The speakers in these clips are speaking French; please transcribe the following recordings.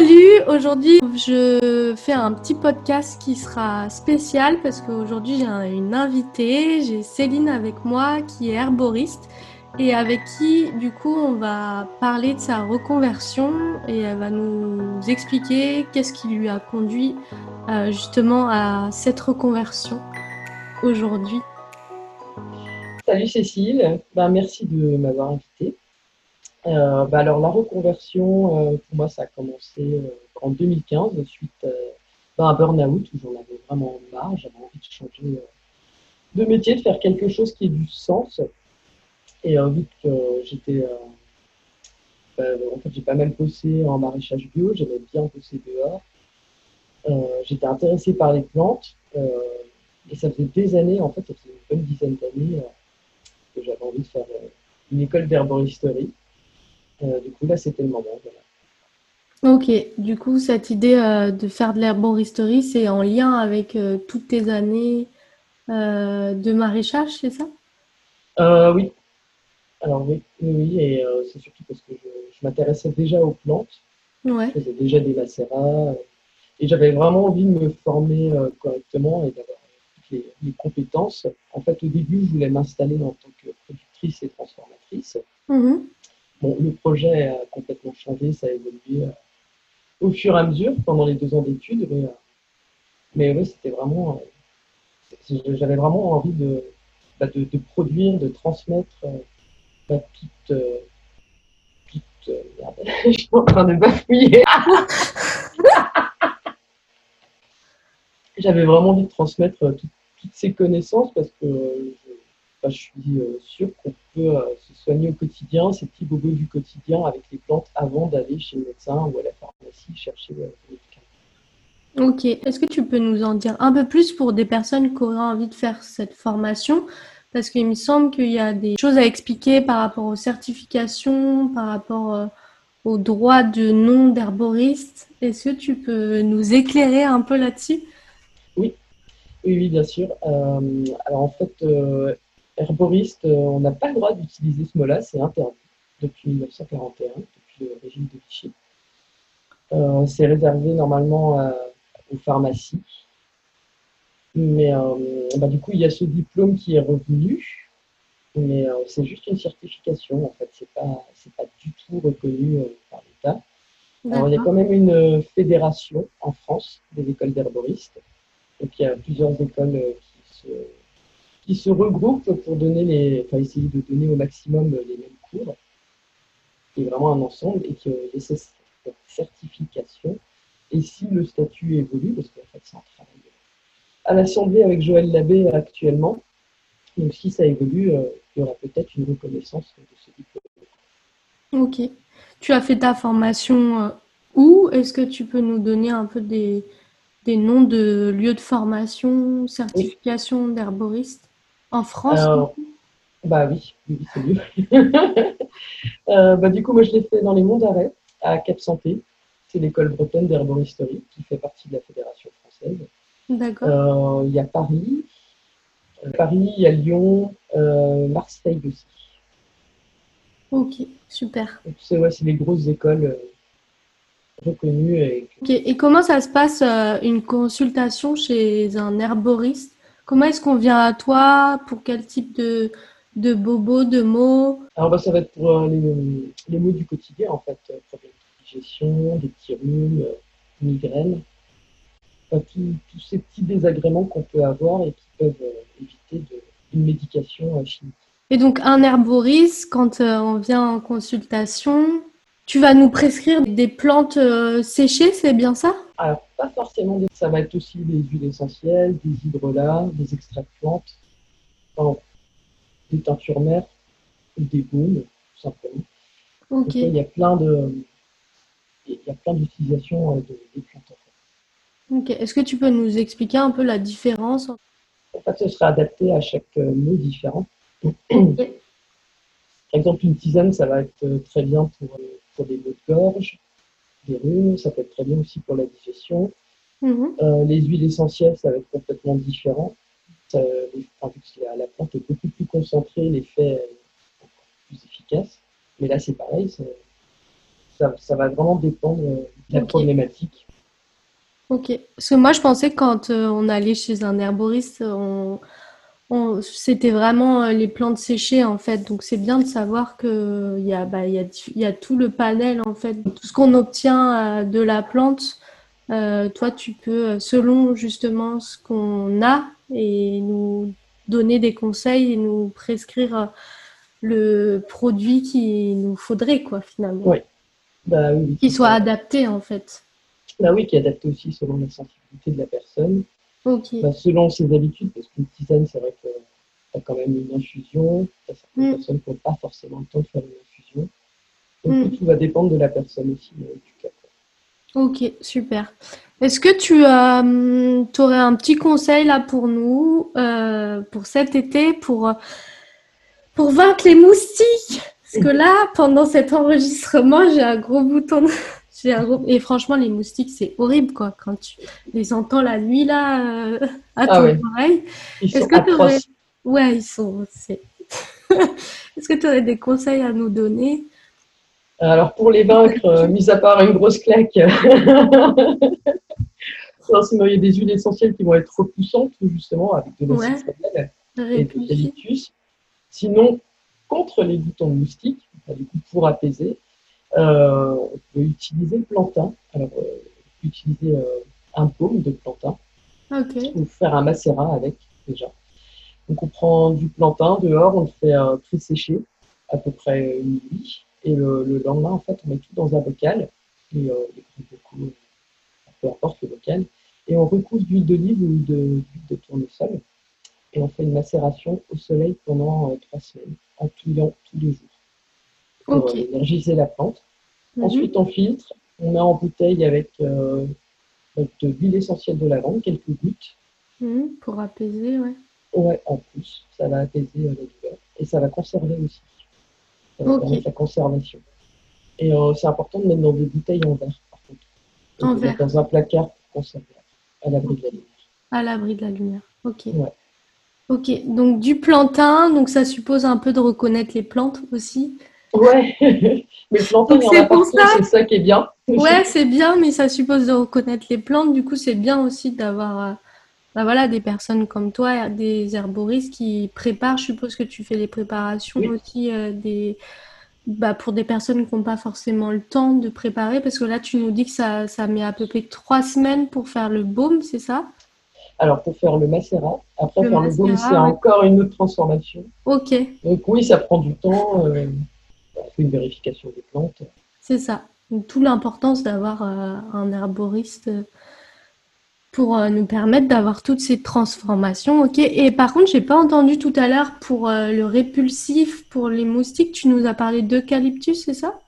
Salut, aujourd'hui je fais un petit podcast qui sera spécial parce qu'aujourd'hui j'ai une invitée, j'ai Céline avec moi qui est herboriste et avec qui du coup on va parler de sa reconversion et elle va nous expliquer qu'est-ce qui lui a conduit euh, justement à cette reconversion aujourd'hui. Salut Cécile, ben, merci de m'avoir invitée. Euh, bah alors la reconversion, euh, pour moi, ça a commencé euh, en 2015 suite à un burn-out où j'en avais vraiment marre. J'avais envie de changer de métier, de faire quelque chose qui ait du sens. Et vu que j'étais, bah, en fait, j'ai pas mal bossé en maraîchage bio, j'aimais bien bosser dehors. j'étais intéressée par les plantes et ça faisait des années, en fait, ça faisait une bonne dizaine d'années que j'avais envie de faire une école d'herboristerie. Euh, du coup, là, c'était le moment. Ok, du coup, cette idée euh, de faire de l'herboristerie, c'est en lien avec euh, toutes tes années de maraîchage, c'est ça? Oui. Alors oui, oui, et c'est surtout parce que je, m'intéressais déjà aux plantes. Ouais. Je faisais déjà des macérats. et j'avais vraiment envie de me former correctement et d'avoir les, les, compétences. En fait, au début, je voulais m'installer en tant que productrice et transformatrice. Mmh Bon, le projet a complètement changé, ça a évolué euh, au fur et à mesure pendant les deux ans d'études. Mais, euh, oui, c'était vraiment. Euh, j'avais vraiment envie de, bah, de, produire, de transmettre bah, toute. merde, je suis en train de bafouiller. J'avais vraiment envie de transmettre toutes ces connaissances parce que je suis euh, sûr qu'on peut euh, se soigner au quotidien, ces petits bobos du quotidien avec les plantes avant d'aller chez le médecin ou à la pharmacie chercher le médicament. Ok. Est-ce que tu peux nous en dire un peu plus pour des personnes qui auraient envie de faire cette formation? Parce qu'il me semble qu'il y a des choses à expliquer par rapport aux certifications, par rapport euh, aux droits de nom d'herboriste. Est-ce que tu peux nous éclairer un peu là-dessus? Oui. oui, bien sûr. alors en fait, herboriste, euh, on n'a pas le droit d'utiliser ce mot-là, c'est interdit depuis 1941, depuis le régime de Vichy. Euh, c'est réservé normalement euh, aux pharmacies. Mais bah, du coup, il y a ce diplôme qui est revenu, mais c'est juste une certification. En fait, c'est pas pas du tout reconnu par l'État. Alors, il y a quand même une fédération en France des écoles d'herboristes. Donc, il y a plusieurs écoles qui se qui se regroupent pour donner les, enfin, essayer de donner au maximum les mêmes cours, qui est vraiment un ensemble et qui ait cette certification. Et si le statut évolue, parce qu'en fait c'est un travail à l'Assemblée avec Joël Labbé actuellement, donc si ça évolue, euh, il y aura peut-être une reconnaissance de ce diplôme. Ok. Tu as fait ta formation euh, où? Est-ce que tu peux nous donner un peu des, des noms de lieux de formation, certification d'herboriste? En France Bah oui, c'est mieux. Euh, bah, du coup, moi, je l'ai fait dans les Monts d'Arrêt, à Cap Santé. C'est l'école bretonne d'herboristerie qui fait partie de la Fédération française. D'accord. Euh, il y a Paris. Euh, Paris, il y a Lyon, Marseille aussi. Ok, super. C'est ouais, les grosses écoles reconnues. Et... et comment ça se passe une consultation chez un herboriste? Comment est-ce qu'on vient à toi? Pour quel type de, de bobos, de mots? Alors, bah, ça va être pour euh, les, mots du quotidien, en fait. Euh, problèmes de digestion, des petits rhumes, euh, migraines. tous ces petits désagréments qu'on peut avoir et qui peuvent éviter de, une médication chimique. Et donc, un herboriste, quand on vient en consultation, tu vas nous prescrire des plantes séchées, c'est bien ça? Alors, pas forcément. Ça va être aussi des huiles essentielles, des hydrolats, des extraits de plantes, des teintures mères ou des baumes, tout simplement. il y a plein de, il y a plein d'utilisations euh, des plantes. En fait. Est-ce que tu peux nous expliquer un peu la différence En fait, ce sera adapté à chaque euh, mot différent. Par exemple, une tisane, ça va être euh, très bien pour, pour des maux de gorge, des rhumes, ça peut être très bien aussi pour la digestion. Mhm. Euh, les huiles essentielles, ça va être complètement différent. Ça, la, plante est beaucoup plus concentrée, l'effet est plus efficace. Mais là, c'est pareil, ça, ça, va vraiment dépendre la Ok. problématique. Ok. Parce que moi, je pensais que quand euh, on allait chez un herboriste, on- c'était vraiment euh, les plantes séchées, en fait. Donc, c'est bien de savoir que il y a, bah, y a, y a tout le panel, en fait. Tout ce qu'on obtient euh, de la plante, euh, toi, tu peux, selon justement ce qu'on a, et nous donner des conseils et nous prescrire le produit qu'il nous faudrait, quoi, finalement. Bah oui, Qui soit adapté, en fait. Bah oui, qui est adapté aussi selon la sensibilité de la personne, Ok. Bah, selon ses habitudes, parce qu'une tisane, c'est vrai que t'as quand même une infusion. Certaines Mm. personnes qui n'ont pas forcément le temps de faire une infusion. Donc Mm. tout va dépendre de la personne aussi, euh, du cas. Ok, super. Est-ce que tu aurais un petit conseil là pour nous, euh, pour cet été, pour, euh, pour vaincre les moustiques? Parce que là, pendant cet enregistrement, j'ai un gros bouton. J'ai un. Et franchement, les moustiques, c'est horrible, quoi, quand tu les entends la nuit là, euh, à ton Ah ouais. oreille. Est-ce que tu aurais... Ouais, ils sont... c'est- Est-ce que tu aurais des conseils à nous donner? Alors pour les vaincre, euh, mis à part une grosse claque, non, sinon il y a des huiles essentielles qui vont être repoussantes, justement, avec de Ouais. l'acide citronelle et de l'eucalyptus. Sinon, contre les boutons de moustiques, enfin, du coup, pour apaiser, on peut utiliser le plantain. Alors, euh, on peut utiliser euh, un paume de plantain Ok. ou faire un macérat avec déjà. Donc, on prend du plantain dehors, on le fait euh, pré-sécher à peu près une nuit. Et le, le lendemain, en fait, on met tout dans un bocal, et, euh, euh, peu importe le bocal, et on recouvre d'huile d'olive ou de, d'huile de tournesol. Et on fait une macération au soleil pendant euh, trois semaines, en touillant tous les jours, pour euh, énergiser la plante. Mhm. Ensuite, on filtre, on met en bouteille avec euh, de l'huile essentielle de lavande, quelques gouttes. Mhm, Pour apaiser, ouais. Ouais, en plus, ça va apaiser euh, la douleur et ça va conserver aussi. Ça va permettre la conservation. Et euh, c'est important de mettre dans des bouteilles en verre, par contre. En verre. Dans un placard pour conserver, à l'abri de la lumière. À l'abri de la lumière. Ok. Ouais. Ok. Donc du plantain, donc ça suppose un peu de reconnaître les plantes aussi. Ouais, mais le plantain, il y en c'est a pour partout, ça c'est ça qui est bien. Ouais, c'est bien, mais ça suppose de reconnaître les plantes. Du coup, c'est bien aussi d'avoir, euh, bah voilà, des personnes comme toi, des herboristes qui préparent. Je suppose que tu fais les préparations Oui. aussi euh, des, bah, pour des personnes qui n'ont pas forcément le temps de préparer, parce que là, tu nous dis que ça, ça met à peu près trois semaines pour faire le baume, c'est ça? Alors, pour faire le macérat, après Le faire le baume, c'est ouais. encore une autre transformation. Ok. Donc oui, ça prend du temps. euh, une vérification des plantes. C'est ça. Tout l'importance d'avoir euh, un herboriste euh, pour euh, nous permettre d'avoir toutes ces transformations. Ok. Et par contre, j'ai pas entendu tout à l'heure pour le répulsif, pour les moustiques, tu nous as parlé d'eucalyptus, c'est ça?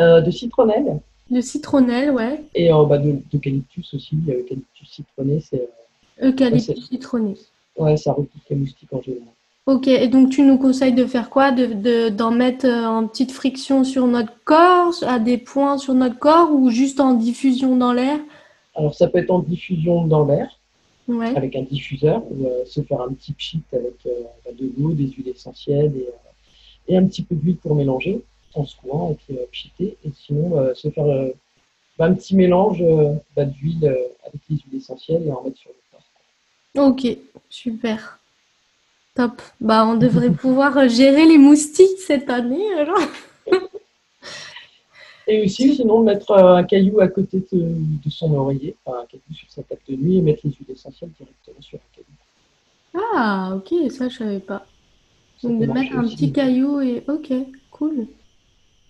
Euh, de citronnelle De citronnelle, ouais. et euh, bah, de- d'eucalyptus aussi. Eucalyptus citronné, c'est, Eucalyptus Ouais, citronné. ouais, ça repousse les moustiques en général. Ok. Et donc, tu nous conseilles de faire quoi? De, de- d'en mettre euh, en petite friction sur notre corps, à des points sur notre corps, ou juste en diffusion dans l'air? Alors, ça peut être en diffusion dans l'air, Ouais. avec un diffuseur, ou euh, se faire un petit pchit avec euh, bah, de l'eau, des huiles essentielles et, euh, et un petit peu d'huile pour mélanger en secouant et puis pchiter. Et sinon, se faire bah, un petit mélange bah, d'huile avec les huiles essentielles et en mettre sur le corps. Ok, super. Top. Bah, on devrait pouvoir euh, gérer les moustiques cette année, alors. Et aussi, sinon, mettre euh, un caillou à côté de, de son oreiller, enfin un caillou sur sa table de nuit et mettre les huiles essentielles directement sur un caillou. Ah, ok, ça, je savais pas. Ça Donc, de mettre un aussi. petit caillou et. Ok, cool.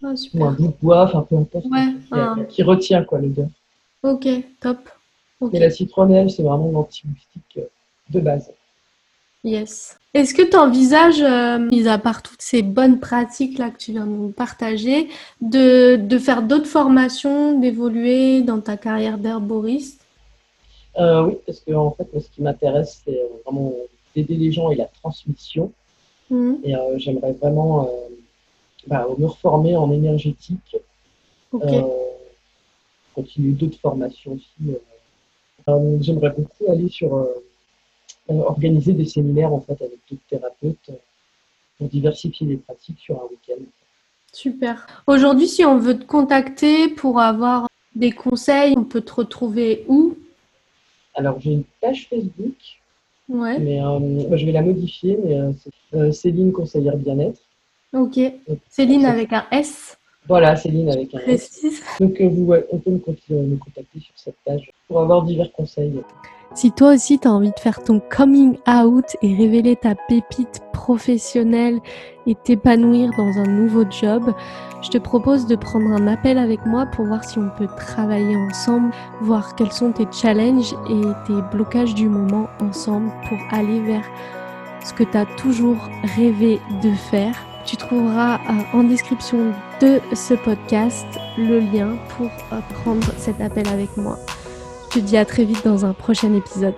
Ah, Ou un super. bout de bois, enfin peu importe, Ouais, qui, un- qui retient quoi l'odeur. Ok, top. Mais la citronnelle, c'est vraiment l'anti-moustique de base. Yes. Est-ce que tu envisages, euh, mis à part toutes ces bonnes pratiques là que tu viens de nous partager, de, de faire d'autres formations, d'évoluer dans ta carrière d'herboriste? Euh, oui, parce que en fait, ce qui m'intéresse, c'est euh, vraiment d'aider les gens et la transmission. Mhm. Et euh, j'aimerais vraiment bah, me reformer en énergétique, Ok, euh, continuer d'autres formations aussi. j'aimerais beaucoup aller sur organiser des séminaires en fait avec d'autres thérapeutes euh, pour diversifier les pratiques sur un week-end. super. Aujourd'hui, si on veut te contacter pour avoir des conseils, on peut te retrouver où? Alors, j'ai une page Facebook, Ouais. mais euh, je vais la modifier, mais euh, c'est euh, Céline Conseillère Bien-être. Ok. Céline avec un S? Voilà, Céline avec un S. Donc, euh, vous, on peut me contacter sur cette page pour avoir divers conseils. Si toi aussi tu as envie de faire ton coming out et révéler ta pépite professionnelle et t'épanouir dans un nouveau job, je te propose de prendre un appel avec moi pour voir si on peut travailler ensemble, voir quels sont tes challenges et tes blocages du moment ensemble pour aller vers ce que tu as toujours rêvé de faire. Tu trouveras euh, en description de ce podcast le lien pour euh, prendre cet appel avec moi. Je te dis à très vite dans un prochain épisode.